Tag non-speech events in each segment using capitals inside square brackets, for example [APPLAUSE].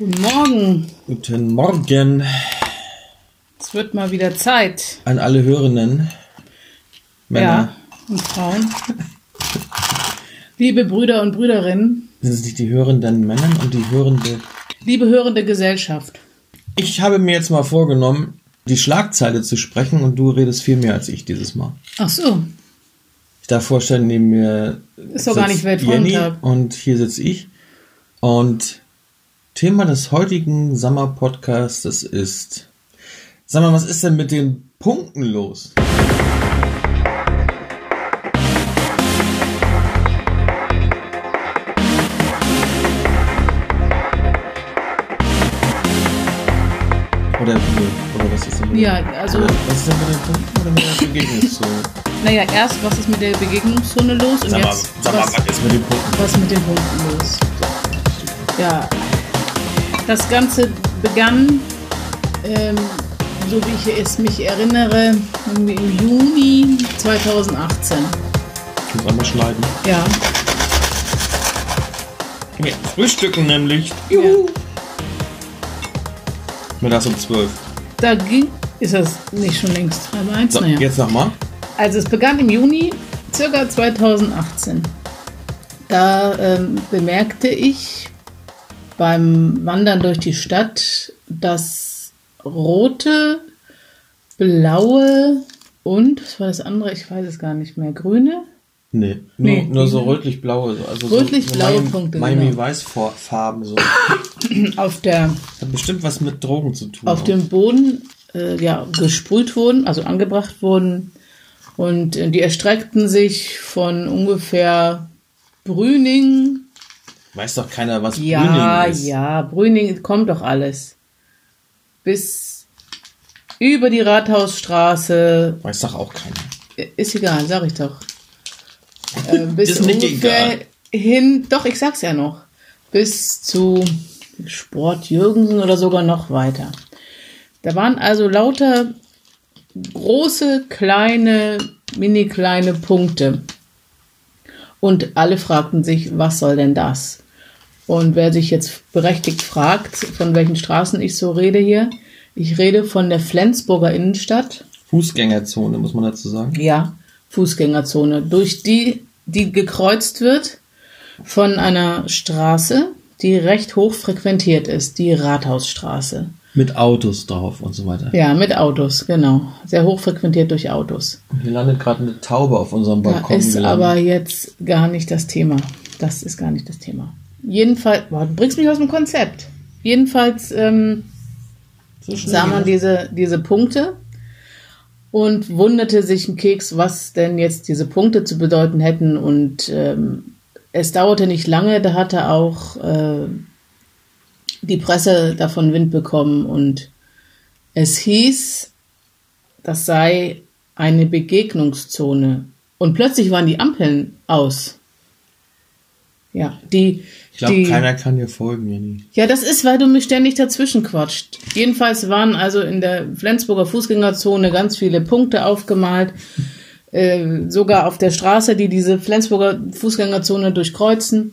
Guten Morgen. Guten Morgen Es wird mal wieder Zeit. an alle Hörenden. Männer. Ja, und Frauen. [LAUGHS] Liebe Brüder und Brüderinnen, Sind es nicht die hörenden Männer und die hörende? liebe hörende Gesellschaft. Ich habe mir jetzt mal vorgenommen, die Schlagzeile zu sprechen und du redest viel mehr als ich dieses Mal. Ach so, Ich darf vorstellen, neben mir Ist doch gar nicht Jenny Weltfrauentag. und hier sitze ich. Und Thema des heutigen Sommer-Podcasts ist, sag mal, was ist denn mit den Punkten los? Oder, oder was ist denn mit ja, also, Oder was ist denn mit den Punkten oder mit der [LAUGHS] Begegnungszone? naja, erst, was ist mit der Begegnungszone los und Sag mal, jetzt, sag mal, was, was ist mit den Punkten? was mit den Punkten los? Ja, das Ganze begann, ähm, so wie ich es mich erinnere, irgendwie im Juni 2018. Ich muss einmal schneiden. Ja, Wir frühstücken nämlich. Juhu. Mittags um 12. da ging, ist das nicht schon längst halb eins? So, naja. jetzt nochmal. Also es begann im Juni, circa 2018. Da ähm, bemerkte ich beim Wandern durch die Stadt, dass rote, blaue und, was war das andere? Ich weiß es gar nicht mehr. Grüne? Nee, nur, Nee, nur so rötlich-blaue. so- Also Rötlich-blaue so Miami- Punkte, Miami genau. Weiß-Farben. So. [CLEARS THROAT] Auf, der, Hat bestimmt was mit Drogen zu tun. auf dem Boden äh, ja, gesprüht wurden, also angebracht wurden. Und äh, die erstreckten sich von ungefähr Brüning Weiß doch keiner, was Ja, Brüning ist. ja, Brüning kommt doch alles. Bis über die Rathausstraße, Weiß doch auch keiner. ist egal, sag ich doch. Äh, [LAUGHS] bis Ist nicht egal. hin, doch, ich sag's ja noch, bis zu Sport Jürgensen oder sogar noch weiter. Da waren also lauter große, kleine, mini kleine Punkte. Und alle fragten sich, was soll denn das? Und wer sich jetzt berechtigt fragt, von welchen Straßen ich so rede hier, ich rede von der Flensburger Innenstadt, Fußgängerzone, muss man dazu sagen. ja, Fußgängerzone, durch die, die gekreuzt wird von einer Straße, die recht hoch frequentiert ist, die Rathausstraße. Mit Autos drauf und so weiter. Ja, mit Autos, genau. Sehr hoch frequentiert durch Autos. Hier landet gerade eine Taube auf unserem Da Balkon. ist gelandet. aber jetzt gar nicht das Thema. Das ist gar nicht das Thema. Jedenfalls, boah, du bringst mich aus dem Konzept. Jedenfalls ähm, so sah man diese, diese Punkte und wunderte sich ein Keks, was denn jetzt diese Punkte zu bedeuten hätten. Und ähm, es dauerte nicht lange, da hatte auch äh, die Presse davon Wind bekommen und es hieß, das sei eine Begegnungszone. Und plötzlich waren die Ampeln aus. Ja, die. Ich glaube, keiner kann dir folgen, Jenny. ja, das ist, weil du mich ständig dazwischen quatscht. Jedenfalls waren also in der Flensburger Fußgängerzone ganz viele Punkte aufgemalt. Äh, sogar auf der Straße, die diese Flensburger Fußgängerzone durchkreuzen.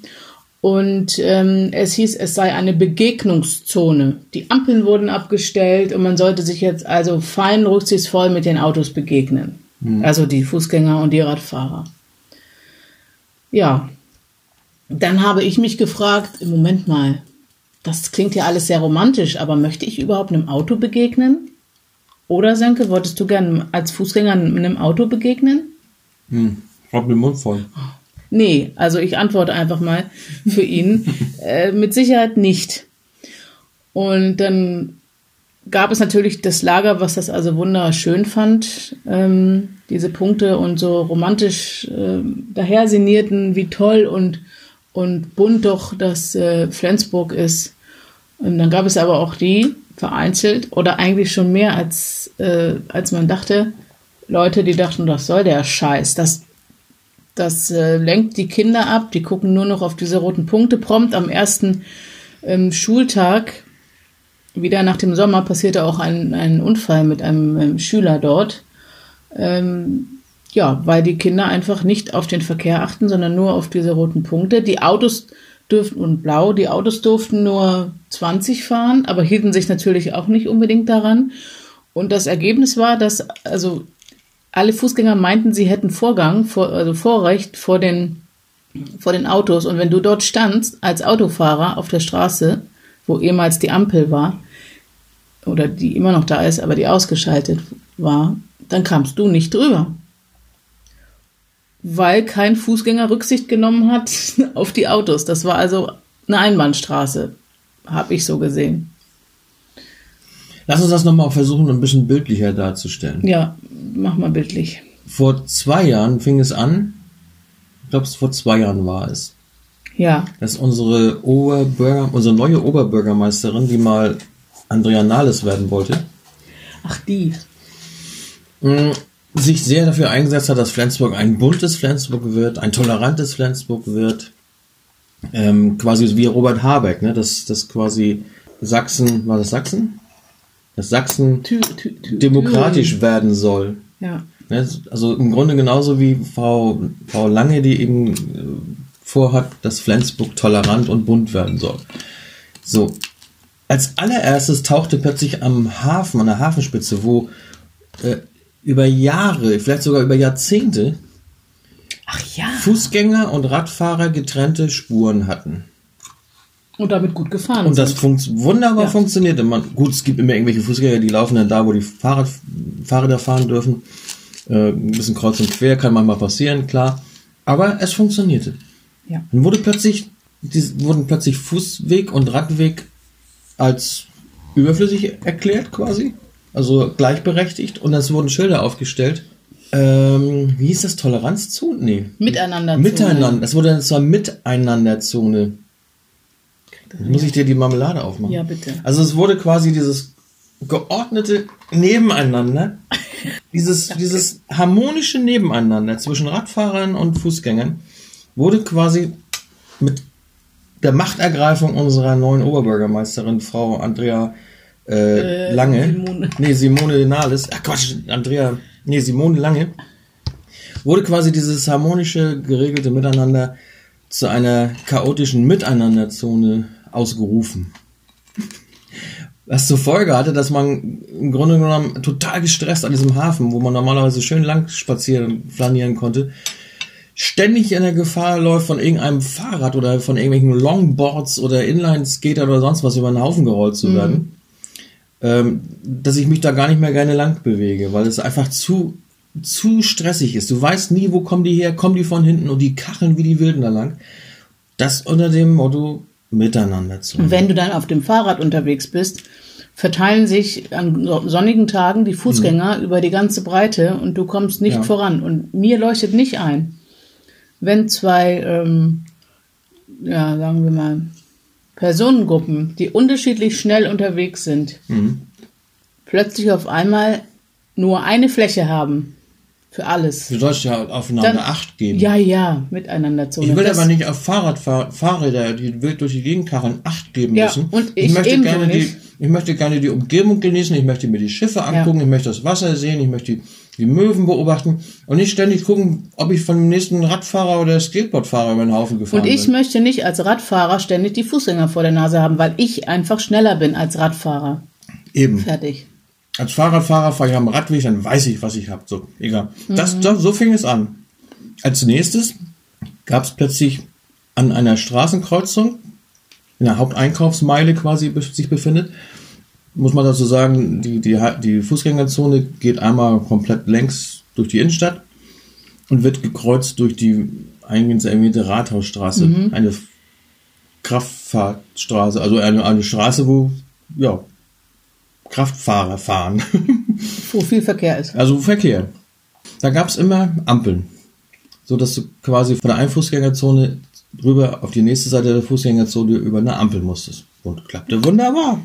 Und ähm, es hieß, es sei eine Begegnungszone. Die Ampeln wurden abgestellt und man sollte sich jetzt also fein rücksichtsvoll mit den Autos begegnen. Also die Fußgänger und die Radfahrer. Ja, dann habe ich mich gefragt, im Moment mal, das klingt ja alles sehr romantisch, aber möchte ich überhaupt einem Auto begegnen? Oder, Senke, wolltest du gern als Fußgänger einem Auto begegnen? Hm. Ich hab den Mund voll. Nee, also ich antworte einfach mal für ihn. [LAUGHS] äh, mit Sicherheit nicht. Und dann gab es natürlich das Lager, was das also wunderschön fand, ähm, diese Punkte und so romantisch äh, daher sinnierten, wie toll und, und bunt doch das äh, Flensburg ist. Und dann gab es aber auch die, vereinzelt, oder eigentlich schon mehr als, äh, als man dachte, Leute, die dachten, das soll der Scheiß, das das äh, lenkt die Kinder ab, die gucken nur noch auf diese roten Punkte. Prompt am ersten ähm, Schultag, wieder nach dem Sommer, passierte auch ein, ein Unfall mit einem ähm, Schüler dort. Ähm, ja, weil die Kinder einfach nicht auf den Verkehr achten, sondern nur auf diese roten Punkte. Die Autos dürften und blau. Die Autos durften nur 20 fahren, aber hielten sich natürlich auch nicht unbedingt daran. Und das Ergebnis war, dass also alle Fußgänger meinten, sie hätten Vorgang, vor, also Vorrecht vor den, vor den Autos. Und wenn du dort standst als Autofahrer auf der Straße, wo ehemals die Ampel war, oder die immer noch da ist, aber die ausgeschaltet war, dann kamst du nicht drüber. Weil kein Fußgänger Rücksicht genommen hat [LAUGHS] auf die Autos. Das war also eine Einbahnstraße, habe ich so gesehen. Lass uns das nochmal versuchen, ein bisschen bildlicher darzustellen. Ja, mach mal bildlich. Vor zwei Jahren fing es an, ich glaube, es vor zwei Jahren war es, Ja, dass unsere Oberbürger, unsere neue Oberbürgermeisterin, die mal Andrea Nahles werden wollte, ach die. mh, sich sehr dafür eingesetzt hat, dass Flensburg ein buntes Flensburg wird, ein tolerantes Flensburg wird. Ähm, quasi wie Robert Habeck, ne? dass das quasi Sachsen, war das Sachsen? Dass Sachsen Tü, tü, tü, demokratisch werden soll. Ja. Ne, Also im Grunde genauso wie Frau, Frau Lange, die eben äh, vorhat, dass Flensburg tolerant und bunt werden soll. So. Als allererstes tauchte plötzlich am Hafen, an der Hafenspitze, wo äh, über Jahre, vielleicht sogar über Jahrzehnte, ja. Fußgänger und Radfahrer getrennte Spuren hatten. Und damit gut gefahren Und das funkt wunderbar Ja. funktionierte. Man, gut, es gibt immer irgendwelche Fußgänger, die laufen dann da, wo die Fahrrad, Fahrräder fahren dürfen. Äh, ein bisschen kreuz und quer kann manchmal passieren, klar. Aber es funktionierte. Ja. Dann wurde plötzlich, die, wurden plötzlich Fußweg und Radweg als überflüssig erklärt quasi. Also gleichberechtigt. Und es wurden Schilder aufgestellt. Ähm, wie hieß das? Toleranzzone? Nee. Miteinander. Miteinander. Es wurde dann zur Miteinanderzone. Muss ich dir die Marmelade aufmachen? Ja, bitte. Also es wurde quasi dieses geordnete Nebeneinander, [LAUGHS] dieses, dieses harmonische Nebeneinander zwischen Radfahrern und Fußgängern, wurde quasi mit der Machtergreifung unserer neuen Oberbürgermeisterin, Frau Andrea äh, Äh, Lange, Simone. [LAUGHS] nee, Simone Nahles, ach Quatsch, Andrea, nee, Simone Lange, wurde quasi dieses harmonische, geregelte Miteinander zu einer chaotischen Miteinanderzone ausgerufen. Was zur Folge hatte, dass man im Grunde genommen total gestresst an diesem Hafen, wo man normalerweise schön lang spazieren, flanieren konnte, ständig in der Gefahr läuft, von irgendeinem Fahrrad oder von irgendwelchen Longboards oder Inline-Skater oder sonst was über den Haufen gerollt zu werden. Ähm, dass ich mich da gar nicht mehr gerne lang bewege, weil es einfach zu, zu stressig ist. Du weißt nie, wo kommen die her, kommen die von hinten und die kacheln wie die Wilden da lang. Das unter dem Motto Miteinander zu. Und wenn du dann auf dem Fahrrad unterwegs bist, verteilen sich an so- sonnigen Tagen die Fußgänger über die ganze Breite und du kommst nicht Ja. voran. Und mir leuchtet nicht ein, wenn zwei, ähm, ja, sagen wir mal, Personengruppen, die unterschiedlich schnell unterwegs sind, plötzlich auf einmal nur eine Fläche haben für alles. Du sollst ja aufeinander Dann- Acht geben. Ja, ja, miteinander zu. Ich will aber nicht auf Fahrradfahr Fahrräder, die wild durch die Gegend kacheln, Acht geben Ja, müssen. und ich möchte ebenso gerne die, nicht. ich möchte gerne die Umgebung genießen, ich möchte mir die Schiffe angucken, ich möchte das Wasser sehen, ich möchte die, die Möwen beobachten und nicht ständig gucken, ob ich von dem nächsten Radfahrer oder Skateboardfahrer über den Haufen gefahren Und ich bin. möchte nicht als Radfahrer ständig die Fußgänger vor der Nase haben, weil ich einfach schneller bin als Radfahrer. Eben. Fertig. Als Fahrradfahrer fahre ich am Radweg, dann weiß ich, was ich habe. So, egal. Das, Mhm. das, so fing es an. Als nächstes gab es plötzlich an einer Straßenkreuzung, in der Haupteinkaufsmeile quasi sich befindet, muss man dazu sagen, die, die, die Fußgängerzone geht einmal komplett längs durch die Innenstadt und wird gekreuzt durch die eingangs erwähnte Rathausstraße. Mhm. Eine Kraftfahrtstraße, also eine, eine Straße, wo ja, Kraftfahrer fahren. [LAUGHS] Wo viel Verkehr ist. Also Verkehr. Da gab es immer Ampeln. So dass du quasi von der einen Fußgängerzone rüber auf die nächste Seite der Fußgängerzone über eine Ampel musstest. Und klappte wunderbar.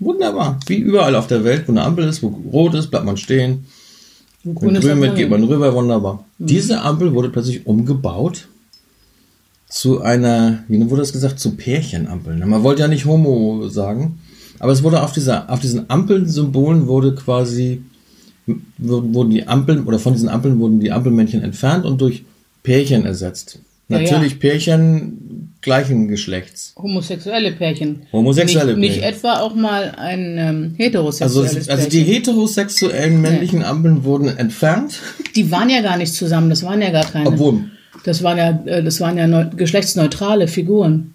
Wunderbar. Wie überall auf der Welt, wo eine Ampel ist, wo rot ist, bleibt man stehen. Wo grün wird, geht man rüber, wunderbar. Mhm. Diese Ampel wurde plötzlich umgebaut zu einer, wie wurde das gesagt, zu Pärchenampeln. Man wollte ja nicht Homo sagen, aber es wurde auf dieser, auf diesen Ampelsymbolen wurde quasi, wurden die Ampeln, oder von diesen Ampeln wurden die Ampelmännchen entfernt und durch Pärchen ersetzt. Ja, Natürlich Pärchen gleichen Geschlechts. Homosexuelle Pärchen. Homosexuelle nicht, Nicht Pärchen. etwa auch mal ein ähm, Also, heterosexuelles es- also die heterosexuellen männlichen Ampeln wurden entfernt, [LAUGHS] Die waren ja gar nicht zusammen, das waren ja gar keine. obwohl Das waren ja, äh, das waren ja neu, geschlechtsneutrale Figuren.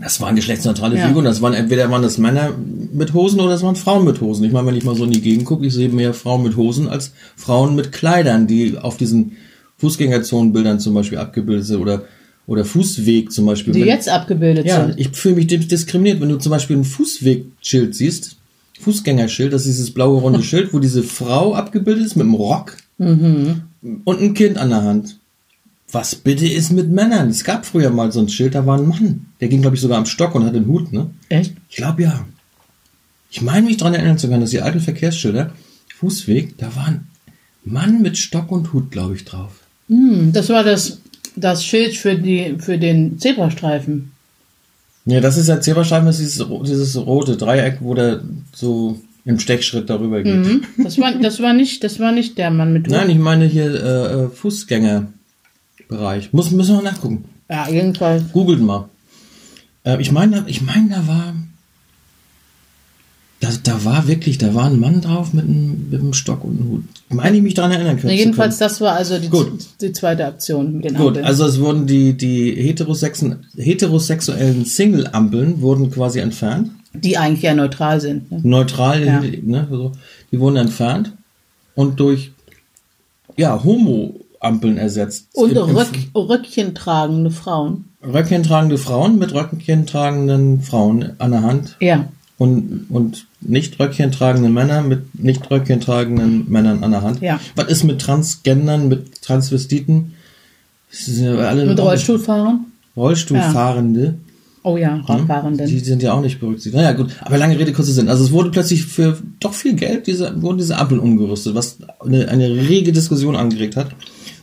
Das waren geschlechtsneutrale Ja. Figuren. Das waren entweder waren das Männer mit Hosen oder das waren Frauen mit Hosen. Ich meine, wenn ich mal so in die Gegend gucke, ich sehe mehr Frauen mit Hosen als Frauen mit Kleidern, die auf diesen Fußgängerzonenbildern zum Beispiel abgebildet sind oder oder Fußweg zum Beispiel. Die Wenn- jetzt abgebildet Ja, sind. ich fühle mich dis- diskriminiert, wenn du zum Beispiel ein Fußwegschild siehst, Fußgängerschild, das ist dieses blaue runde [LAUGHS] Schild, wo diese Frau abgebildet ist mit einem Rock Mhm. und ein Kind an der Hand. Was bitte ist mit Männern? Es gab früher mal so ein Schild, da war ein Mann. Der ging, glaube ich, sogar am Stock und hatte einen Hut, ne? Echt? Ich glaube ja. Ich meine mich daran erinnern zu können, dass die alten Verkehrsschilder, Fußweg, da war ein Mann mit Stock und Hut, glaube ich, drauf. Hm, das war das, das Schild für, die, für den Zebrastreifen. Ja, das ist ja Zebrastreifen, das ist dieses, dieses rote Dreieck, wo der so im Stechschritt darüber geht. Mhm. Das, war, das, war nicht, das war nicht der Mann mit Nein, ich meine hier äh, äh, Fußgängerbereich. Muss, müssen wir nachgucken. Ja, jedenfalls. Googelt mal. Äh, ich meine, ich meine, da war. Da, da war wirklich, da war ein Mann drauf mit einem, mit einem Stock und einem Hut. Meine ich mich daran erinnern können. Zu jedenfalls, das war also die, die zweite Aktion mit den Gut, Ampeln. also es wurden die, die heterosexen, heterosexuellen Single-Ampeln wurden quasi entfernt. die eigentlich ja neutral sind. Ne? Neutral, Ja. ne, so, die wurden entfernt und durch ja, Homo-Ampeln ersetzt. Und Röck, Röckchen tragende Frauen. Röckchen tragende Frauen mit Röckchen tragenden Frauen an der Hand Ja. und, und nicht Röckchen tragende Männer mit nicht Röckchen tragenden Männern an der Hand. Ja. Was ist mit Transgendern, mit Transvestiten? Ja Mit Rollstuhlfahrern. Rollstuhlfahrende. Oh ja, Hm? Radfahrenden. Die sind ja auch nicht berücksichtigt. Naja, gut. Aber lange Rede, kurzer Sinn. Also es wurde plötzlich für doch viel Geld, diese, wurden diese Ampeln umgerüstet, was eine, eine rege Diskussion angeregt hat,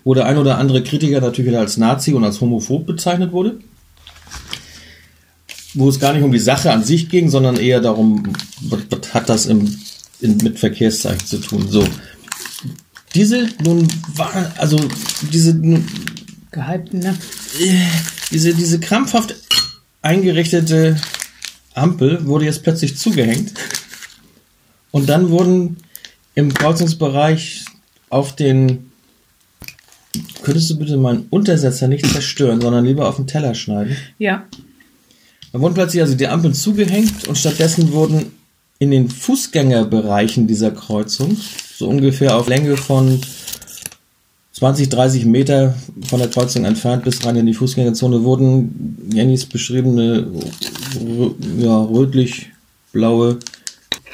wo der ein oder andere Kritiker natürlich wieder als Nazi und als homophob bezeichnet wurde. Wo es gar nicht um die Sache an sich ging, sondern eher darum, was, was hat das im, in, mit Verkehrszeichen zu tun. So. Diese nun war, also diese nun Gehypten, ne? diese, diese krampfhaft eingerichtete Ampel wurde jetzt plötzlich zugehängt. Und dann wurden im Kreuzungsbereich auf den. Könntest du bitte meinen Untersetzer nicht zerstören, sondern lieber auf den Teller schneiden? Ja. Da wurden plötzlich also die Ampeln zugehängt und stattdessen wurden in den Fußgängerbereichen dieser Kreuzung, so ungefähr auf Länge von 20, 30 Meter von der Kreuzung entfernt bis rein in die Fußgängerzone, wurden Jennys beschriebene ja, rötlich-blaue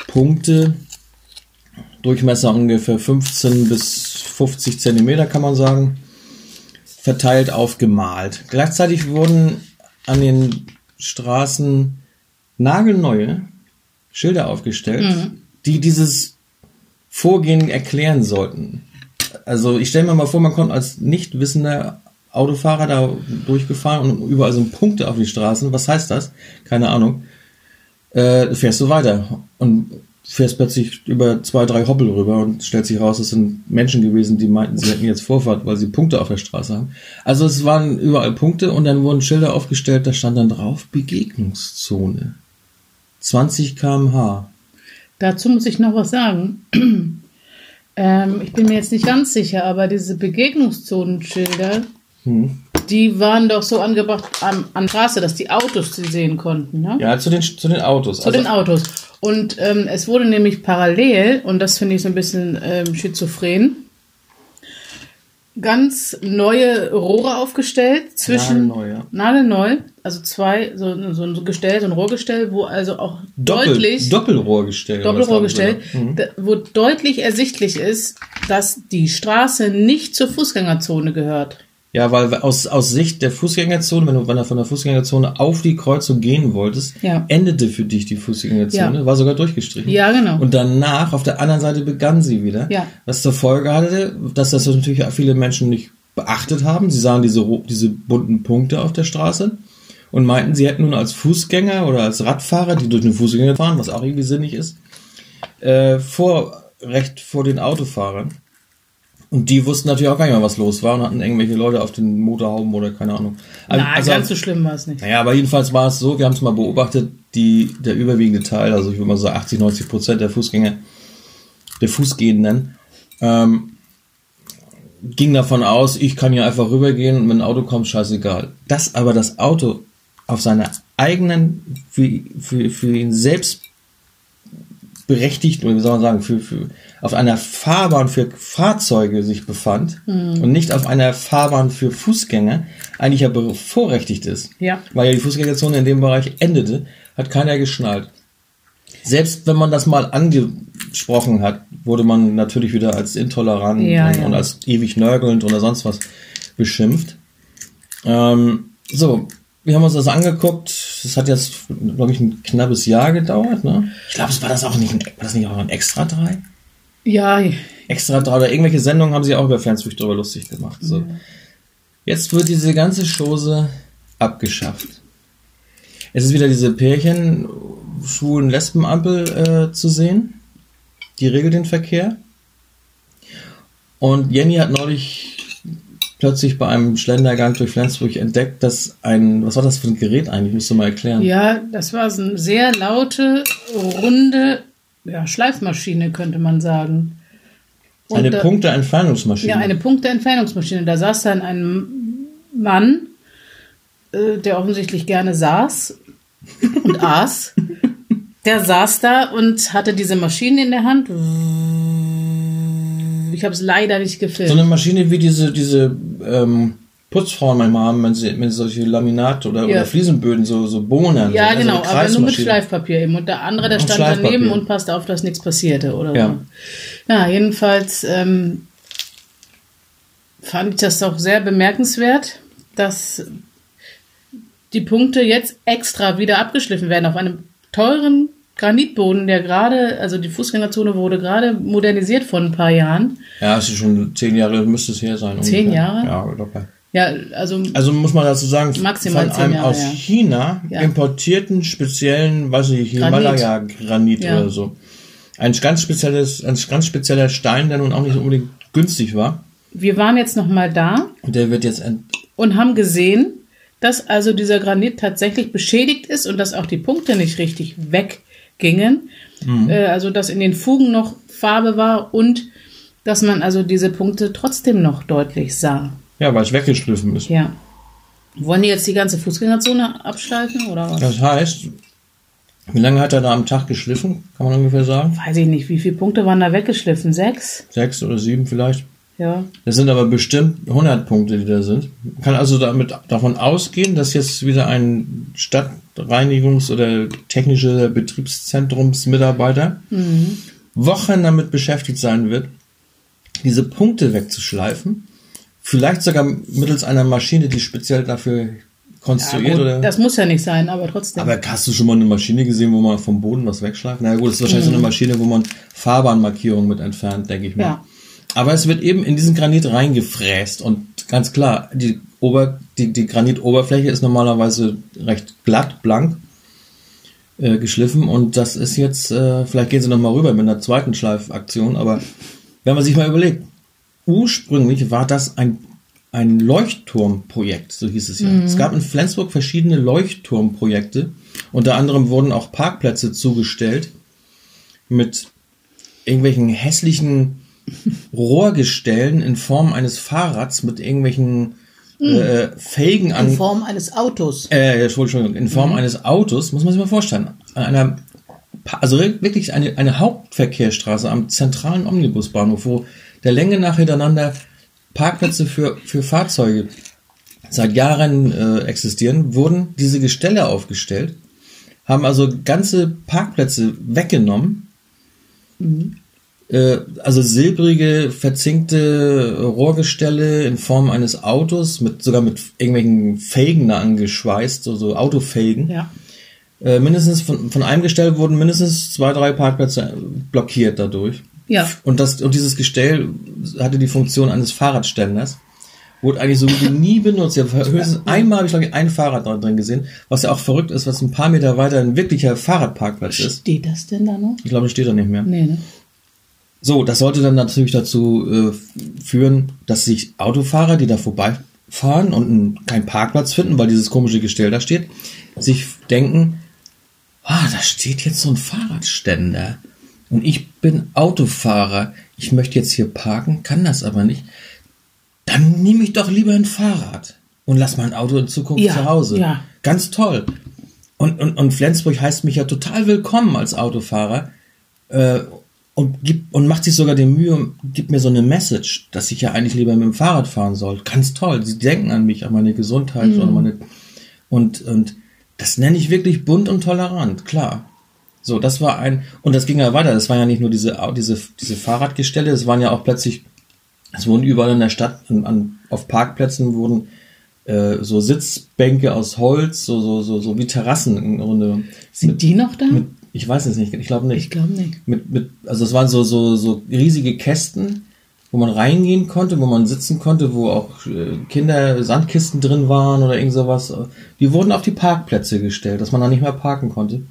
Punkte, Durchmesser ungefähr 15 bis 50 Zentimeter, kann man sagen, verteilt aufgemalt. Gleichzeitig wurden an den Straßen nagelneue Schilder aufgestellt, die dieses Vorgehen erklären sollten. Also ich stelle mir mal vor, man kommt als nicht wissender Autofahrer da durchgefahren und überall sind Punkte auf die Straßen. Was heißt das? Keine Ahnung. Äh, fährst du weiter und fährst plötzlich über zwei, drei Hoppel rüber und stellt sich raus, es sind Menschen gewesen, die meinten, sie hätten jetzt Vorfahrt, weil sie Punkte auf der Straße haben. Also es waren überall Punkte und dann wurden Schilder aufgestellt, da stand dann drauf Begegnungszone. 20 kmh. Dazu muss ich noch was sagen. [CLEARS THROAT] ähm, ich bin mir jetzt nicht ganz sicher, aber diese Begegnungszonenschilder, Hm. Die waren doch so angebracht an, an Straße, dass die Autos sie sehen konnten. Ne? Ja, zu den, zu den Autos. Also Zu den Autos. Und ähm, es wurde nämlich parallel, und das finde ich so ein bisschen ähm, schizophren, ganz neue Rohre aufgestellt zwischen Nagelneu, ja. nagelneu, also zwei, so, so ein Gestell, so ein Rohrgestell, wo also auch Doppel, deutlich Doppelrohrgestell. Doppelrohrgestell? Mhm. wo deutlich ersichtlich ist, dass die Straße nicht zur Fußgängerzone gehört. Ja, weil aus, aus Sicht der Fußgängerzone, wenn du, wenn du von der Fußgängerzone auf die Kreuzung gehen wolltest, Ja. endete für dich die Fußgängerzone, Ja. war sogar durchgestrichen. Ja, genau. Und danach, auf der anderen Seite begann sie wieder. Ja. Was zur Folge hatte, dass das natürlich auch viele Menschen nicht beachtet haben. Sie sahen diese, diese bunten Punkte auf der Straße und meinten, sie hätten nun als Fußgänger oder als Radfahrer, die durch eine Fußgänger fahren, was auch irgendwie sinnig ist, äh, Vorrecht vor den Autofahrern. Und die wussten natürlich auch gar nicht mehr, was los war und hatten irgendwelche Leute auf den Motorhauben oder keine Ahnung. Also, Nein, ganz so schlimm war es nicht. Naja, aber jedenfalls war es so, wir haben es mal beobachtet, die, der überwiegende Teil, also ich würde mal sagen 80, 90 Prozent der Fußgänger, der Fußgehenden, ähm, ging davon aus, ich kann hier einfach rübergehen und wenn ein Auto kommt, scheißegal. Dass aber das Auto auf seiner eigenen, für, für, für ihn selbst berechtigt, oder wie soll man sagen, für, für, auf einer Fahrbahn für Fahrzeuge sich befand mhm. und nicht auf einer Fahrbahn für Fußgänger, eigentlich ja bevorrechtigt ist. Ja. Weil ja die Fußgängerzone in dem Bereich endete, hat keiner geschnallt. Selbst wenn man das mal angesprochen hat, wurde man natürlich wieder als intolerant ja, und, ja. und, als ewig nörgelnd oder sonst was beschimpft. Ähm, so, wir haben uns das angeguckt. Das hat jetzt, glaube ich, ein knappes Jahr gedauert. Ne? Ich glaube, es war das auch nicht, ein, war das nicht auch ein Extra 3? Ja. Extra 3 oder irgendwelche Sendungen haben sie auch über Fernsehfrüchte drüber lustig gemacht. So. Jetzt wird diese ganze Chose abgeschafft. Es ist wieder diese Pärchen, schwulen Lesbenampel äh, zu sehen. Die regelt den Verkehr. Und Jenny hat neulich plötzlich bei einem Schlendergang durch Flensburg entdeckt, dass ein, was war das für ein Gerät eigentlich? Müsst du mal erklären. Ja, das war so eine sehr laute, runde ja, Schleifmaschine, könnte man sagen. Und eine da, Punkteentfernungsmaschine. Ja, eine Punkteentfernungsmaschine. Da saß dann ein Mann, äh, der offensichtlich gerne saß und aß. [LAUGHS] Der saß da und hatte diese Maschine in der Hand. Ich habe es leider nicht gefilmt. So eine Maschine wie diese, diese ähm, Putzfrauen manchmal haben, wenn sie, wenn sie solche Laminat oder, ja. oder Fliesenböden so, so bohnen. Ja, so, genau, aber nur mit Schleifpapier eben. Und der andere, der stand daneben und passte auf, dass nichts passierte oder ja. so. Ja, jedenfalls ähm, fand ich das auch sehr bemerkenswert, dass die Punkte jetzt extra wieder abgeschliffen werden auf einem teuren Granitboden, der gerade, also die Fußgängerzone wurde gerade modernisiert vor ein paar Jahren. Ja, es ist schon zehn Jahre, müsste es her sein. Zehn ungefähr. Jahre? Ja, locker. Ja, also. Also muss man dazu sagen, maximal von einem Jahre, aus ja. China Ja. importierten speziellen, weiß ich, Himalaya-Granit Ja. oder so. Ein ganz spezielles, ein ganz spezieller Stein, der nun auch nicht unbedingt günstig war. Wir waren jetzt noch mal da Und der wird jetzt und haben gesehen, dass also dieser Granit tatsächlich beschädigt ist und dass auch die Punkte nicht richtig weggingen. Äh, also dass in den Fugen noch Farbe war und dass man also diese Punkte trotzdem noch deutlich sah. ja, weil es weggeschliffen ist. Ja. Wollen die jetzt die ganze Fußgängerzone abschalten oder was? Das heißt, wie lange hat er da am Tag geschliffen? Kann man ungefähr sagen? Weiß ich nicht. Wie viele Punkte waren da weggeschliffen? Sechs? Sechs oder sieben vielleicht? Ja. Das sind aber bestimmt 100 Punkte, die da sind. Man kann also damit davon ausgehen, dass jetzt wieder ein Stadtreinigungs- oder technischer Betriebszentrumsmitarbeiter Wochen damit beschäftigt sein wird, diese Punkte wegzuschleifen. Vielleicht sogar mittels einer Maschine, die speziell dafür ja konstruiert gut, oder. das muss ja nicht sein, aber trotzdem. Aber hast du schon mal eine Maschine gesehen, wo man vom Boden was wegschleift? Na gut, das ist wahrscheinlich so eine Maschine, wo man Fahrbahnmarkierungen mit entfernt, denke ich mal. ja. Aber es wird eben in diesen Granit reingefräst und ganz klar, die, Ober, die, die Granitoberfläche ist normalerweise recht glatt, blank äh, geschliffen und das ist jetzt, äh, vielleicht gehen sie nochmal rüber mit einer zweiten Schleifaktion, aber wenn man sich mal überlegt, ursprünglich war das ein, ein Leuchtturmprojekt, so hieß es ja. Es gab in Flensburg verschiedene Leuchtturmprojekte, unter anderem wurden auch Parkplätze zugestellt mit irgendwelchen hässlichen Rohrgestellen in Form eines Fahrrads mit irgendwelchen äh, Felgen an. In Form eines Autos. Äh, Entschuldigung, in Form eines Autos, muss man sich mal vorstellen. An einer, also wirklich eine, eine Hauptverkehrsstraße am zentralen Omnibusbahnhof, wo der Länge nach hintereinander Parkplätze für, für Fahrzeuge seit Jahren äh, existieren, wurden diese Gestelle aufgestellt, haben also ganze Parkplätze weggenommen, äh, also silbrige, verzinkte Rohrgestelle in Form eines Autos, mit sogar mit irgendwelchen Felgen da angeschweißt, so, so Autofelgen. Ja. Äh, mindestens von, von einem Gestell wurden mindestens zwei, drei Parkplätze blockiert dadurch. Ja. Und, das, und dieses Gestell hatte die Funktion eines Fahrradständers. Wurde eigentlich so gut wie nie benutzt. [LAUGHS] Ich habe höchstens einmal, habe ich glaube ich, ein Fahrrad da drin gesehen, was ja auch verrückt ist, was ein paar Meter weiter ein wirklicher Fahrradparkplatz ist. Steht das denn da noch? Ich glaube, das steht da nicht mehr. Nee, ne? So, das sollte dann natürlich dazu äh, führen, dass sich Autofahrer, die da vorbeifahren und keinen Parkplatz finden, weil dieses komische Gestell da steht, sich denken, ah, da steht jetzt so ein Fahrradständer und ich bin Autofahrer, ich möchte jetzt hier parken, kann das aber nicht. Dann nehme ich doch lieber ein Fahrrad und lass mein Auto in Zukunft Ja, zu Hause. ja. Ganz toll. Und, und, und Flensburg heißt mich ja total willkommen als Autofahrer äh, und, gibt, und macht sich sogar die Mühe und gibt mir so eine Message, dass ich ja eigentlich lieber mit dem Fahrrad fahren soll. Ganz toll. Sie denken an mich, an meine Gesundheit und meine und, und das nenne ich wirklich bunt und tolerant, klar. So, das war ein, und das ging ja weiter. Das waren ja nicht nur diese, diese, diese Fahrradgestelle, es waren ja auch plötzlich, es wurden überall in der Stadt, an, an, auf Parkplätzen wurden äh, so Sitzbänke aus Holz, so, so, so, so wie Terrassen im Grunde. Sind die noch da? Mit, ich weiß es nicht, ich glaube nicht. ich glaube nicht. Mit, mit, also es waren so, so, so riesige Kästen, wo man reingehen konnte, wo man sitzen konnte, wo auch äh, Kinder Sandkisten drin waren oder irgend sowas. Die wurden auf die Parkplätze gestellt, dass man da nicht mehr parken konnte.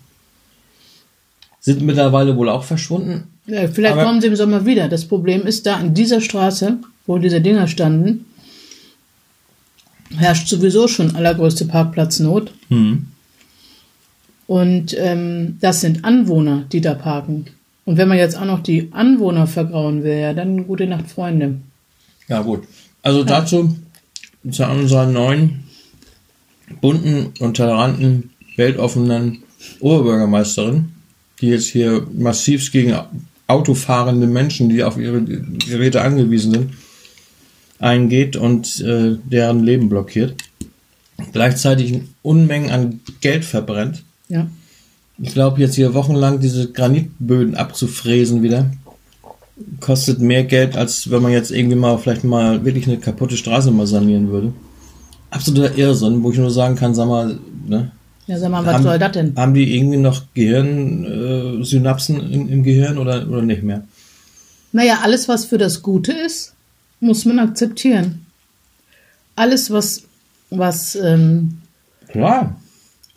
Sind mittlerweile wohl auch verschwunden. Ja, vielleicht Aber- kommen sie im Sommer wieder. Das Problem ist, da an dieser Straße, wo diese Dinger standen, herrscht sowieso schon allergrößte Parkplatznot. Und ähm, das sind Anwohner, die da parken. Und wenn man jetzt auch noch die Anwohner vergrauen will, ja, dann gute Nacht, Freunde. Ja, gut. Also dazu zu unserer neuen, bunten und toleranten, weltoffenen Oberbürgermeisterin, die jetzt hier massiv gegen autofahrende Menschen, die auf ihre Geräte angewiesen sind, eingeht und äh, deren Leben blockiert. Gleichzeitig Unmengen an Geld verbrennt. Ja. Ich glaube, jetzt hier wochenlang diese Granitböden abzufräsen wieder, kostet mehr Geld, als wenn man jetzt irgendwie mal vielleicht mal wirklich eine kaputte Straße mal sanieren würde. Absoluter Irrsinn, wo ich nur sagen kann, sag mal, ne? Ja, sag mal, was haben, soll das denn? Haben die irgendwie noch Gehirn, äh, Synapsen im, im Gehirn oder, oder nicht mehr? Naja, alles, was für das Gute ist, muss man akzeptieren. Alles, was, was ähm, Klar.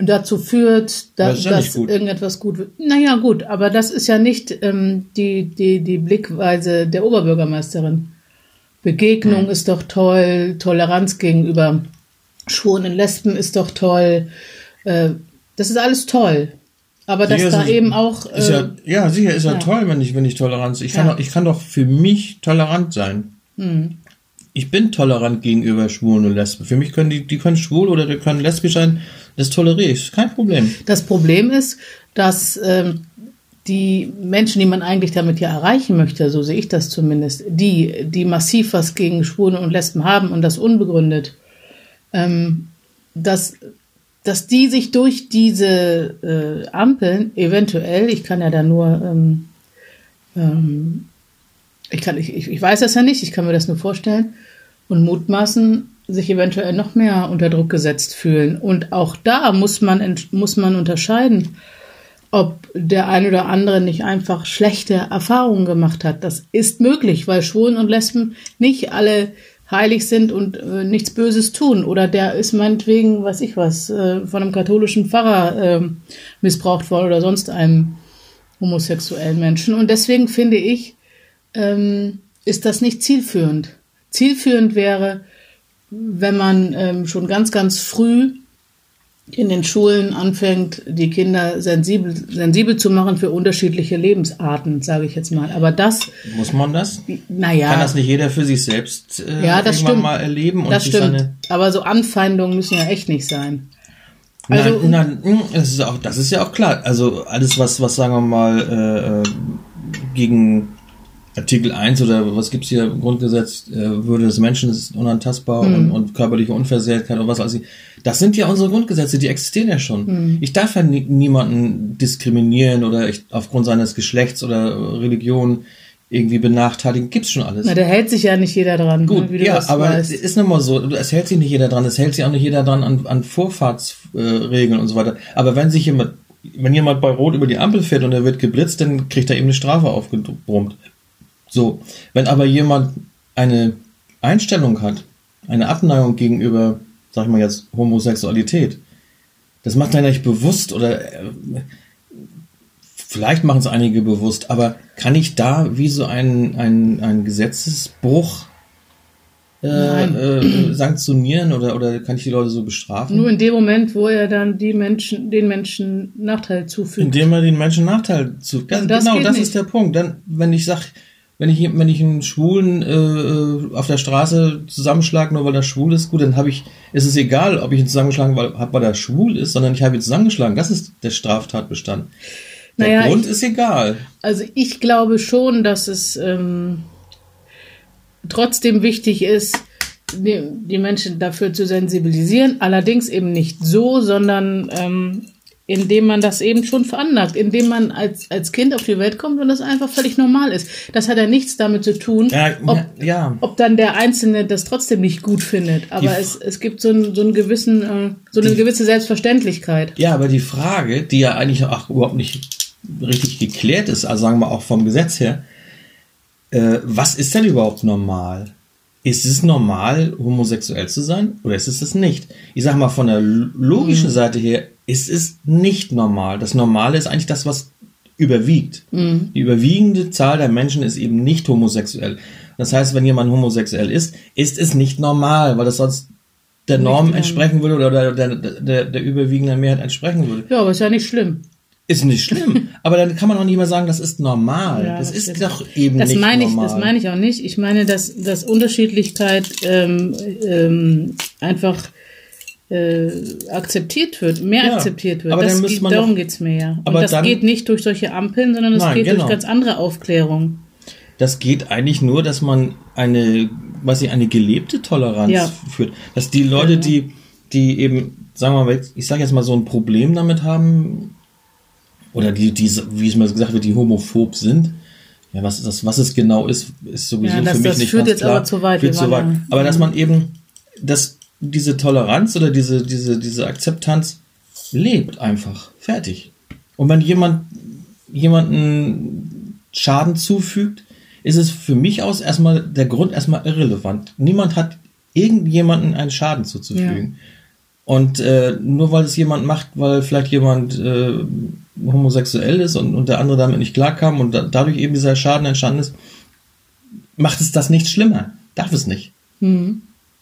Dazu führt, da, Das ja dass gut. irgendetwas gut wird. Naja, gut, aber das ist ja nicht ähm, die, die, die Blickweise der Oberbürgermeisterin. Begegnung ist doch toll, Toleranz gegenüber schwulen Lesben ist doch toll. Äh, das ist alles toll. Aber dass Sicher da ist- eben auch. Äh, ja, ja, sicher ist ja, ja. toll, wenn ich, wenn ich Toleranz. Ich kann, Ja. doch, ich kann doch für mich tolerant sein. Hm. Ich bin tolerant gegenüber Schwulen und Lesben. Für mich können die, die können schwul oder die können lesbisch sein. Das toleriere ich. Kein Problem. Das Problem ist, dass ähm, die Menschen, die man eigentlich damit ja erreichen möchte, so sehe ich das zumindest, die, die massiv was gegen Schwule und Lesben haben und das unbegründet, ähm, dass, dass die sich durch diese äh, Ampeln eventuell, ich kann ja da nur, ähm, ähm, ich, kann, ich, ich weiß das ja nicht, ich kann mir das nur vorstellen und mutmaßen, sich eventuell noch mehr unter Druck gesetzt fühlen. Und auch da muss man, muss man unterscheiden, ob der ein oder andere nicht einfach schlechte Erfahrungen gemacht hat. Das ist möglich, weil Schwulen und Lesben nicht alle heilig sind und äh, nichts Böses tun. Oder der ist meinetwegen, weiß ich was, äh, von einem katholischen Pfarrer äh, missbraucht worden oder sonst einem homosexuellen Menschen. Und deswegen finde ich, ähm, ist das nicht zielführend. Zielführend wäre, wenn man ähm, schon ganz, ganz früh in den Schulen anfängt, die Kinder sensibel, sensibel zu machen für unterschiedliche Lebensarten, sage ich jetzt mal. Aber das, Muss man das? naja, Kann das nicht jeder für sich selbst äh, ja, das irgendwann stimmt. mal erleben und das stimmt. Aber so Anfeindungen müssen ja echt nicht sein. Also- nein, nein, mh, das ist auch, das ist ja auch klar. Also alles, was, was sagen wir mal äh, äh, gegen Artikel 1 oder was gibt's hier im Grundgesetz, äh, Würde des Menschen ist unantastbar Hm. und, und körperliche Unversehrtheit und was weiß ich. Das sind ja unsere Grundgesetze, die existieren ja schon. Hm. Ich darf ja nie, niemanden diskriminieren oder ich, aufgrund seines Geschlechts oder Religion irgendwie benachteiligen. Gibt's schon alles. Na, da hält sich ja nicht jeder dran, Gut, ne, wie du ja, aber es ist nun mal so, es hält sich nicht jeder dran, es hält sich auch nicht jeder dran an, an Vorfahrtsregeln äh, und so weiter. Aber wenn sich jemand, wenn jemand bei Rot über die Ampel fährt und er wird geblitzt, dann kriegt er eben eine Strafe aufgebrummt. So, wenn aber jemand eine Einstellung hat, eine Abneigung gegenüber, sag ich mal jetzt, Homosexualität, das macht er nicht bewusst oder äh, vielleicht machen es einige bewusst, aber kann ich da wie so ein, ein, ein Gesetzesbruch äh, äh, sanktionieren oder, oder kann ich die Leute so bestrafen? Nur in dem Moment, wo er dann die Menschen, den Menschen Nachteil zufügt. Indem er den Menschen Nachteil zufügt. Das, das genau, das nicht. ist der Punkt. Dann, wenn ich sag, wenn ich, wenn ich einen Schwulen äh, auf der Straße zusammenschlage, nur weil er schwul ist, gut, dann habe ich, ist es egal, ob ich ihn zusammengeschlagen habe, weil er schwul ist, sondern ich habe ihn zusammengeschlagen. Das ist der Straftatbestand. Der naja, Grund ich, ist egal. Also ich glaube schon, dass es ähm, trotzdem wichtig ist, die, die, Menschen dafür zu sensibilisieren. Allerdings eben nicht so, sondern ähm, indem man das eben schon veranlagt, indem man als, als Kind auf die Welt kommt und das einfach völlig normal ist. Das hat ja nichts damit zu tun, ja, ob, ja. ob dann der Einzelne das trotzdem nicht gut findet. Aber es, es gibt so einen, so einen gewissen, äh, so eine die, gewisse Selbstverständlichkeit. Ja, aber die Frage, die ja eigentlich auch überhaupt nicht richtig geklärt ist, also sagen wir auch vom Gesetz her, äh, was ist denn überhaupt normal? Ist es normal, homosexuell zu sein oder ist es das nicht? Ich sag mal, von der logischen mhm. Seite her ist es nicht normal. Das Normale ist eigentlich das, was überwiegt. Mhm. Die überwiegende Zahl der Menschen ist eben nicht homosexuell. Das heißt, wenn jemand homosexuell ist, ist es nicht normal, weil das sonst der Norm entsprechen würde oder der, der, der, überwiegenden Mehrheit entsprechen würde. Ja, aber ist ja nicht schlimm. Ist nicht schlimm. [LAUGHS] aber dann kann man auch nicht mehr sagen, das ist normal. Ja, das, das, ist doch eben das nicht meine ich, normal. Das meine ich auch nicht. Ich meine, dass, dass Unterschiedlichkeit ähm, ähm, einfach äh, akzeptiert wird, mehr ja, akzeptiert wird. Aber das geht, darum geht es mir ja. Und aber das dann, geht nicht durch solche Ampeln, sondern es geht genau. durch ganz andere Aufklärung. Das geht eigentlich nur, dass man eine, was ich, eine gelebte Toleranz ja. führt. Dass die Leute, genau. die, die eben, sagen wir mal, ich sage jetzt mal so ein Problem damit haben, oder die, die, wie es mal gesagt wird, die homophob sind. Ja, was das, was es genau ist, ist sowieso ja, das, für mich das nicht führt jetzt klar. aber zu weit. Zu weit. Aber dass man eben, dass diese Toleranz oder diese, diese, diese Akzeptanz lebt einfach. Fertig. Und wenn jemand jemanden Schaden zufügt, ist es für mich aus erstmal der Grund erstmal irrelevant. Niemand hat irgendjemanden einen Schaden zuzufügen. Ja. Und äh, nur weil es jemand macht, weil vielleicht jemand äh, homosexuell ist und, und der andere damit nicht klarkam und da, dadurch eben dieser Schaden entstanden ist, macht es das nicht schlimmer. Darf es nicht. Mhm.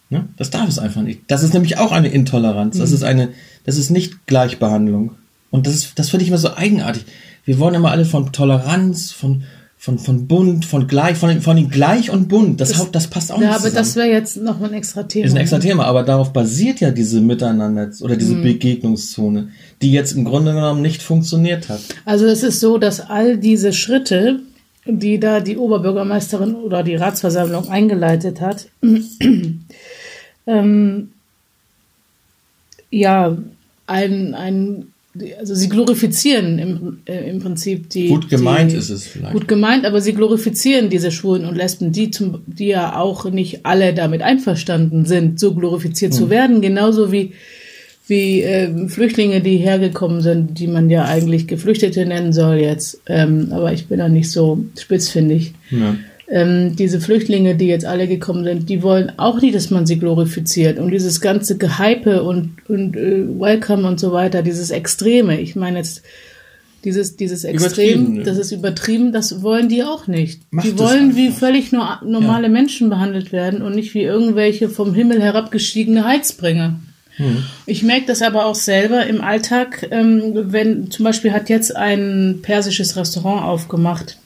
Ne? Das darf es einfach nicht. Das ist nämlich auch eine Intoleranz. Das mhm. ist eine, das ist nicht Gleichbehandlung. Und das ist, das finde ich immer so eigenartig. Wir wollen immer alle von Toleranz, von, von, von bunt, von gleich, von, von den gleich und bunt. Das, das, das passt auch ja, nicht. Ja, aber zusammen. das wäre jetzt noch ein extra Thema. Ist ein extra ne? Thema, aber darauf basiert ja diese Miteinander oder diese mhm. Begegnungszone, die jetzt im Grunde genommen nicht funktioniert hat. Also es ist so, dass all diese Schritte, die da die Oberbürgermeisterin oder die Ratsversammlung eingeleitet hat, ähm, ja, ein, ein also sie glorifizieren im, äh, im Prinzip die. Gut gemeint die, ist es vielleicht. Gut gemeint, aber sie glorifizieren diese Schwulen und Lesben, die, zum, die ja auch nicht alle damit einverstanden sind, so glorifiziert hm. zu werden, genauso wie, wie äh, Flüchtlinge, die hergekommen sind, die man ja eigentlich Geflüchtete nennen soll jetzt. Ähm, aber ich bin da nicht so spitzfindig. Ja ähm, diese Flüchtlinge, die jetzt alle gekommen sind, die wollen auch nicht, dass man sie glorifiziert. Und dieses ganze Gehype und, und äh, Welcome und so weiter, dieses Extreme, ich meine jetzt, dieses, dieses Extrem, das ist übertrieben, das wollen die auch nicht. Macht die wollen wie völlig nur, normale ja. Menschen behandelt werden und nicht wie irgendwelche vom Himmel herabgestiegene Heizbringer. Hm. Ich merke das aber auch selber im Alltag, ähm, wenn zum Beispiel hat jetzt ein persisches Restaurant aufgemacht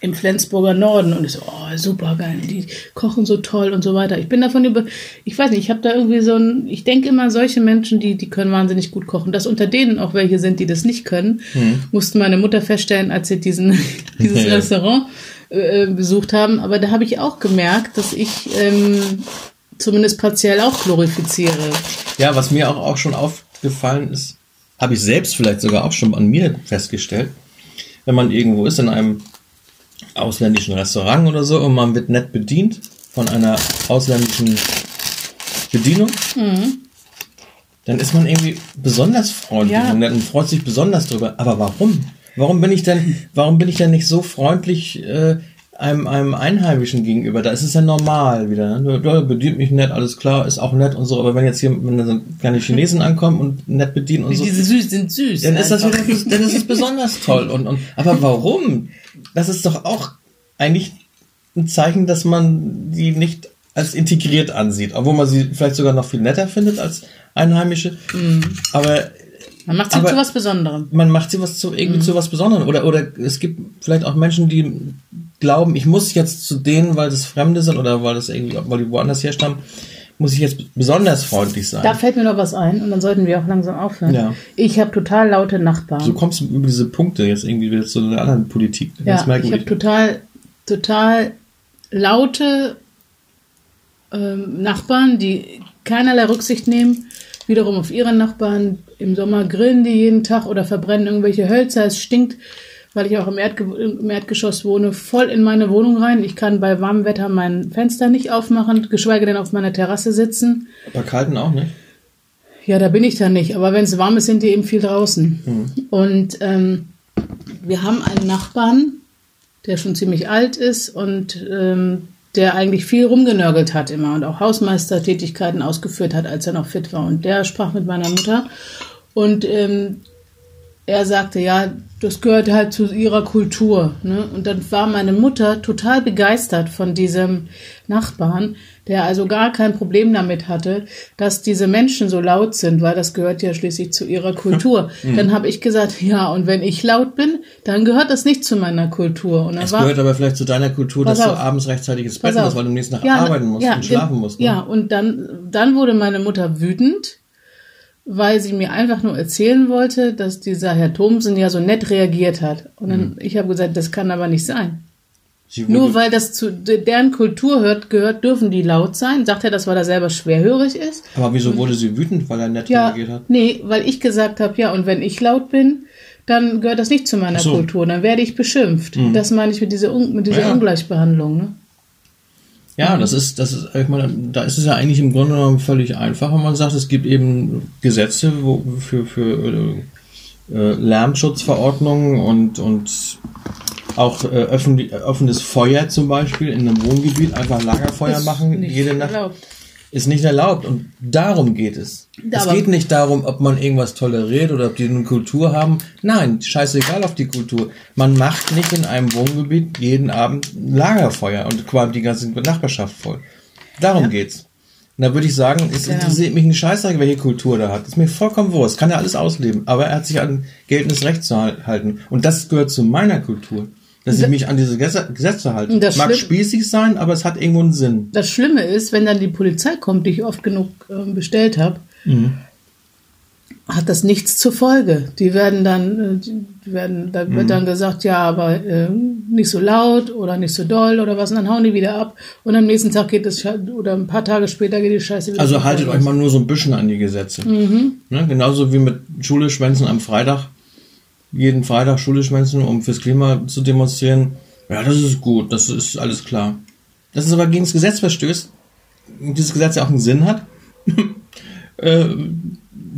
im Flensburger Norden und ich so, oh, super geil, die kochen so toll und so weiter. Ich bin davon über, ich weiß nicht, ich habe da irgendwie so ein, ich denke immer, solche Menschen, die, die können wahnsinnig gut kochen. Dass unter denen auch welche sind, die das nicht können, mhm. musste meine Mutter feststellen, als sie diesen, [LAUGHS] dieses [LAUGHS] ja. Restaurant äh, besucht haben. Aber da habe ich auch gemerkt, dass ich ähm, zumindest partiell auch glorifiziere. Ja, was mir auch, auch schon aufgefallen ist, habe ich selbst vielleicht sogar auch schon an mir festgestellt, wenn man irgendwo ist in einem ausländischen Restaurant oder so und man wird nett bedient von einer ausländischen Bedienung, mhm. dann ist man irgendwie besonders freundlich ja. und freut sich besonders drüber. Aber warum? Warum bin ich denn, warum bin ich denn nicht so freundlich äh, einem, einem Einheimischen gegenüber, da ist es ja normal wieder. Ne? Der bedient mich nett, alles klar, ist auch nett und so. Aber wenn jetzt hier wenn so kleine Chinesen ankommen und nett bedienen und so, diese süß sind süß. dann ist das wieder, dann ist es besonders toll. Und, und, aber warum? Das ist doch auch eigentlich ein Zeichen, dass man die nicht als integriert ansieht, obwohl man sie vielleicht sogar noch viel netter findet als Einheimische. Aber Man macht sie zu was Besonderem. man macht sie was zu irgendwie Mhm. zu was Besonderem oder oder es gibt vielleicht auch Menschen, die glauben, ich muss jetzt zu denen, weil das Fremde sind oder weil das irgendwie weil die woanders herstammen, muss ich jetzt besonders freundlich sein. Da fällt mir noch was ein und dann sollten wir auch langsam aufhören. Ja. Ich habe total laute Nachbarn. so kommst du über diese Punkte jetzt irgendwie wieder zu einer anderen Politik. ja, ich habe total, total laute ähm, Nachbarn, die keinerlei Rücksicht nehmen. Wiederum auf ihre Nachbarn. Im Sommer grillen die jeden Tag oder verbrennen irgendwelche Hölzer. Es stinkt, weil ich auch im, Erdge im Erdgeschoss wohne, voll in meine Wohnung rein. Ich kann bei warmem Wetter mein Fenster nicht aufmachen, geschweige denn auf meiner Terrasse sitzen. Bei kalten auch nicht. Ja, da bin ich dann nicht. Aber wenn es warm ist, sind die eben viel draußen. Und ähm, wir haben einen Nachbarn, der schon ziemlich alt ist und ähm, der eigentlich viel rumgenörgelt hat immer und auch Hausmeistertätigkeiten ausgeführt hat, als er noch fit war. Und der sprach mit meiner Mutter und ähm, er sagte, ja, das gehört halt zu ihrer Kultur. Ne? Und dann war meine Mutter total begeistert von diesem Nachbarn, der also gar kein Problem damit hatte, dass diese Menschen so laut sind, weil das gehört ja schließlich zu ihrer Kultur. [LAUGHS] Dann habe ich gesagt, ja, und wenn ich laut bin, dann gehört das nicht zu meiner Kultur. Und Es war, gehört aber vielleicht zu deiner Kultur, dass du auf. abends rechtzeitig ins Bett musst, weil du nächsten Tag Ja, arbeiten musst ja, und schlafen musst. Ne? Ja, und dann, dann wurde meine Mutter wütend, weil sie mir einfach nur erzählen wollte, dass dieser Herr Thomsen ja so nett reagiert hat. Und dann, Mhm. ich habe gesagt, das kann aber nicht sein. Nur weil das zu de- deren Kultur hört, gehört, dürfen die laut sein. Sagt er das, weil er selber schwerhörig ist? aber wieso wurde sie wütend, weil er nett Ja, reagiert hat? nee, weil ich gesagt habe, ja, und wenn ich laut bin, dann gehört das nicht zu meiner so. Mhm. Kultur. Dann werde ich beschimpft. Das meine ich mit dieser, Un mit dieser Ja. Ungleichbehandlung. Ne? Ja, das ist, das ist, ich meine, da ist es ja eigentlich im Grunde genommen völlig einfach, wenn man sagt, es gibt eben Gesetze wo, für, für äh, äh, Lärmschutzverordnungen und, und auch äh, öffentlich, offenes Feuer zum Beispiel in einem Wohngebiet, einfach Lagerfeuer Ist machen, jede Nacht, erlaubt. ist nicht erlaubt. Und darum geht es. es Aber- geht nicht darum, ob man irgendwas toleriert oder ob die eine Kultur haben. Nein, scheißegal auf die Kultur. Man macht nicht in einem Wohngebiet jeden Abend Lagerfeuer und qualmt die ganze Nachbarschaft voll. Darum geht's. Und da würde ich sagen, es Genau. interessiert mich ein Scheißdreck, welche Kultur der hat. Ist mir vollkommen wurscht. Kann er alles ausleben. Aber er hat sich an geltendes Recht zu hal- halten. Und das gehört zu meiner Kultur. Dass ich mich an diese Gesetze halte. Das Mag spießig sein, aber es hat irgendwo einen Sinn. Das Schlimme ist, wenn dann die Polizei kommt, die ich oft genug äh, bestellt habe, Mhm. hat das nichts zur Folge. Die werden dann, äh, die werden, da Mhm. wird dann gesagt, ja, aber äh, nicht so laut oder nicht so doll oder was, und dann hauen die wieder ab. Und am nächsten Tag geht es oder ein paar Tage später geht die Scheiße wieder. Also haltet euch mal nur so ein bisschen an die Gesetze. Mhm. Ne? Genauso wie mit Schule schwänzen am Freitag. Jeden Freitag Schule schwänzen, um fürs Klima zu demonstrieren. Ja, das ist gut, das ist alles klar. Dass es aber gegen das Gesetz verstößt, und dieses Gesetz ja auch einen Sinn hat, [LAUGHS] äh,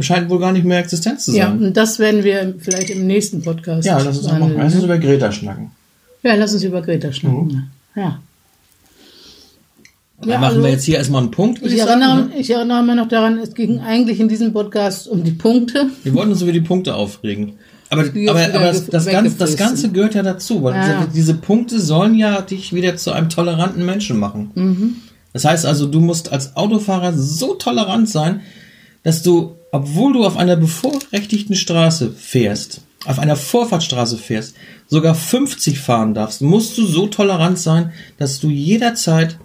scheint wohl gar nicht mehr existent zu Ja, sein. und das werden wir vielleicht im nächsten Podcast Ja, lass uns, auch mal, behandeln, lass uns über Greta schnacken. Ja, lass uns über Greta schnacken. Mhm. Ja. Dann Ja, machen also- wir jetzt hier erstmal einen Punkt, Ich ich, erinnere, ne? ich erinnere mich noch daran, es ging eigentlich in diesem Podcast um die Punkte. Wir wollten uns über die Punkte aufregen. Aber, aber, aber das, das, Ganze, das. Ganze gehört ja dazu, weil Ja. diese, diese Punkte sollen ja dich wieder zu einem toleranten Menschen machen. Mhm. Das heißt also, du musst als Autofahrer so tolerant sein, dass du, obwohl du auf einer bevorrechtigten Straße fährst, auf einer Vorfahrtsstraße fährst, sogar 50 fahren darfst, musst du so tolerant sein, dass du jederzeit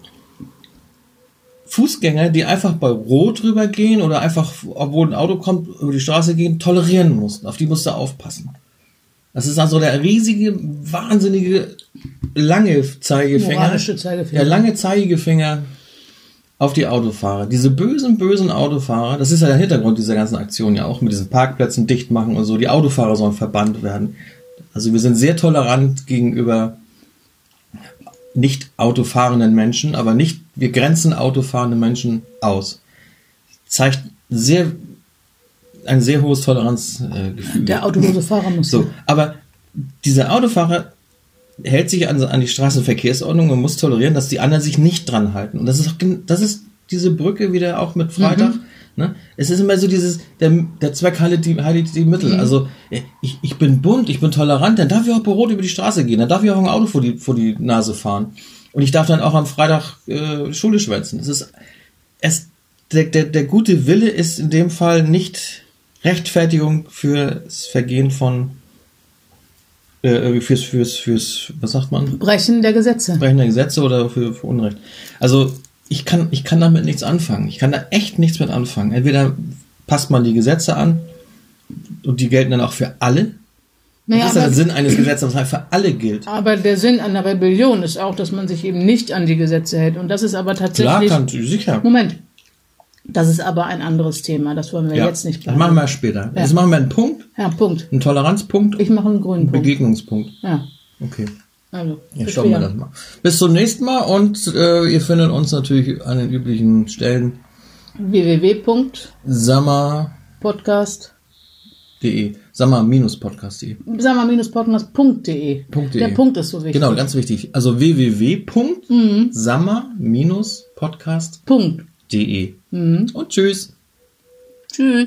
Fußgänger, die einfach bei Rot rübergehen oder einfach, obwohl ein Auto kommt, über die Straße gehen, tolerieren musst. Auf die musst du aufpassen. Das ist also der riesige, wahnsinnige, lange Zeigefinger. Moralische Zeigefinger. Der lange Zeigefinger auf die Autofahrer. Diese bösen, bösen Autofahrer, das ist ja der Hintergrund dieser ganzen Aktion ja auch, mit diesen Parkplätzen dicht machen und so. Die Autofahrer sollen verbannt werden. Also wir sind sehr tolerant gegenüber nicht autofahrenden Menschen, aber nicht, wir grenzen autofahrende Menschen aus. Zeigt sehr, ein sehr hohes Toleranzgefühl. Der autolose Fahrer muss. So, aber dieser Autofahrer hält sich an, an die Straßenverkehrsordnung und muss tolerieren, dass die anderen sich nicht dran halten. Und das ist auch, das ist diese Brücke wieder auch mit Freitag. Ne? Es ist immer so dieses, der, der Zweck heiligt die, heiligt die Mittel. Also ich, ich bin bunt, ich bin tolerant, dann darf ich auch berot über die Straße gehen, dann darf ich auch ein Auto vor die, vor die Nase fahren. Und ich darf dann auch am Freitag äh, Schule schwänzen. Es ist, es, der, der, der gute Wille ist in dem Fall nicht Rechtfertigung fürs Vergehen von äh, fürs, fürs, fürs, was sagt man? Brechen der Gesetze. Brechen der Gesetze oder für, für Unrecht. Also ich kann, ich kann damit nichts anfangen. Ich kann da echt nichts mit anfangen. Entweder passt man die Gesetze an und die gelten dann auch für alle. Naja, das ist ja der Sinn eines Gesetzes, das halt für alle gilt. aber der Sinn einer Rebellion ist auch, dass man sich eben nicht an die Gesetze hält. Und das ist aber Klar, tatsächlich. kann, sicher. Moment. Das ist aber ein anderes Thema. Das wollen wir Ja, jetzt nicht das machen behandeln. wir später. Jetzt machen wir einen Punkt, Ja, Punkt. einen Toleranzpunkt, Ich mache einen grünen Punkt. Begegnungspunkt. Ja, Okay. Also. Ja, schauen wir das mal. Bis zum nächsten Mal und äh, ihr findet uns natürlich an den üblichen Stellen sammer-podcast.de. Sammer-podcast.de. Punkt.de. Der Punkt ist so wichtig. Genau, ganz wichtig. Also www.sammer-podcast.de. Punkt. Und tschüss. Tschüss.